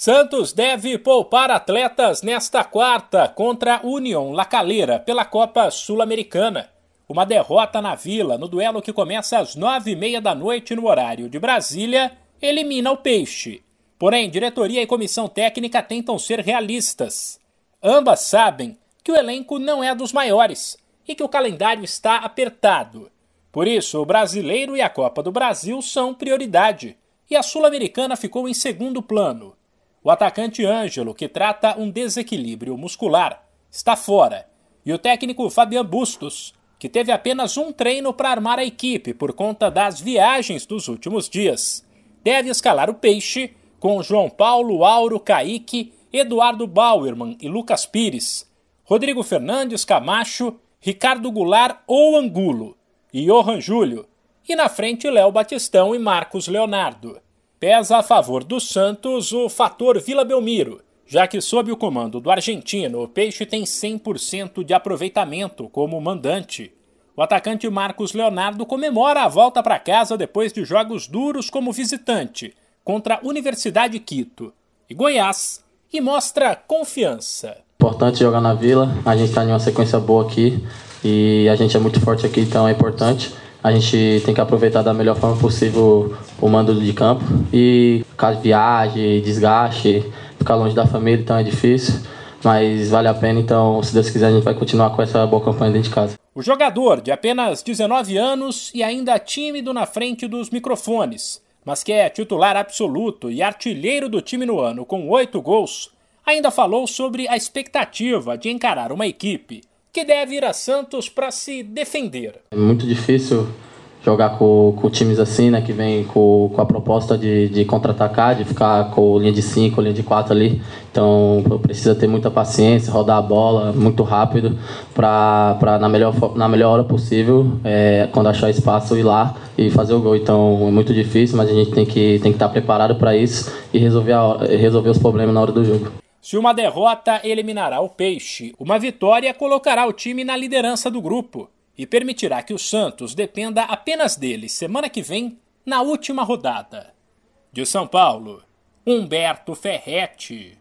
Santos deve poupar atletas nesta quarta contra União La Calera pela Copa Sul-Americana. Uma derrota na Vila, no duelo que começa às nove e meia da noite no horário de Brasília, elimina o Peixe. Porém, diretoria e comissão técnica tentam ser realistas. Ambas sabem que o elenco não é dos maiores e que o calendário está apertado. Por isso, o brasileiro e a Copa do Brasil são prioridade, e a Sul-Americana ficou em segundo plano. O atacante Ângelo, que trata um desequilíbrio muscular, está fora. E o técnico Fabian Bustos, que teve apenas um treino para armar a equipe por conta das viagens dos últimos dias, deve escalar o peixe com João Paulo, Auro, Kaique, Eduardo Bauerman e Lucas Pires, Rodrigo Fernandes Camacho, Ricardo Goulart ou Angulo, e Johan Júlio, e na frente Léo Batistão e Marcos Leonardo. Pesa a favor do Santos o fator Vila Belmiro, já que sob o comando do argentino, o Peixe tem 100% de aproveitamento como mandante. O atacante Marcos Leonardo comemora a volta para casa depois de jogos duros como visitante contra a Universidade Quito e Goiás e mostra confiança. Importante jogar na Vila, a gente está em uma sequência boa aqui e a gente é muito forte aqui, então é importante a gente tem que aproveitar da melhor forma possível o mando de campo. E caso viagem, desgaste, ficar longe da família, então é difícil. Mas vale a pena, então, se Deus quiser, a gente vai continuar com essa boa campanha dentro de casa. O jogador, de apenas 19 anos e ainda tímido na frente dos microfones, mas que é titular absoluto e artilheiro do time no ano com oito gols, ainda falou sobre a expectativa de encarar uma equipe que deve ir a Santos para se defender. É muito difícil jogar com, com times assim, né, que vem com, com a proposta de, de contra-atacar, de ficar com linha de 5, linha de 4 ali. Então precisa ter muita paciência, rodar a bola muito rápido para na melhor, na melhor hora possível, é, quando achar espaço, ir lá e fazer o gol. Então é muito difícil, mas a gente tem que, tem que estar preparado para isso e resolver, a, resolver os problemas na hora do jogo. Se uma derrota eliminará o Peixe, uma vitória colocará o time na liderança do grupo e permitirá que o Santos dependa apenas dele semana que vem, na última rodada. De São Paulo, Humberto Ferretti.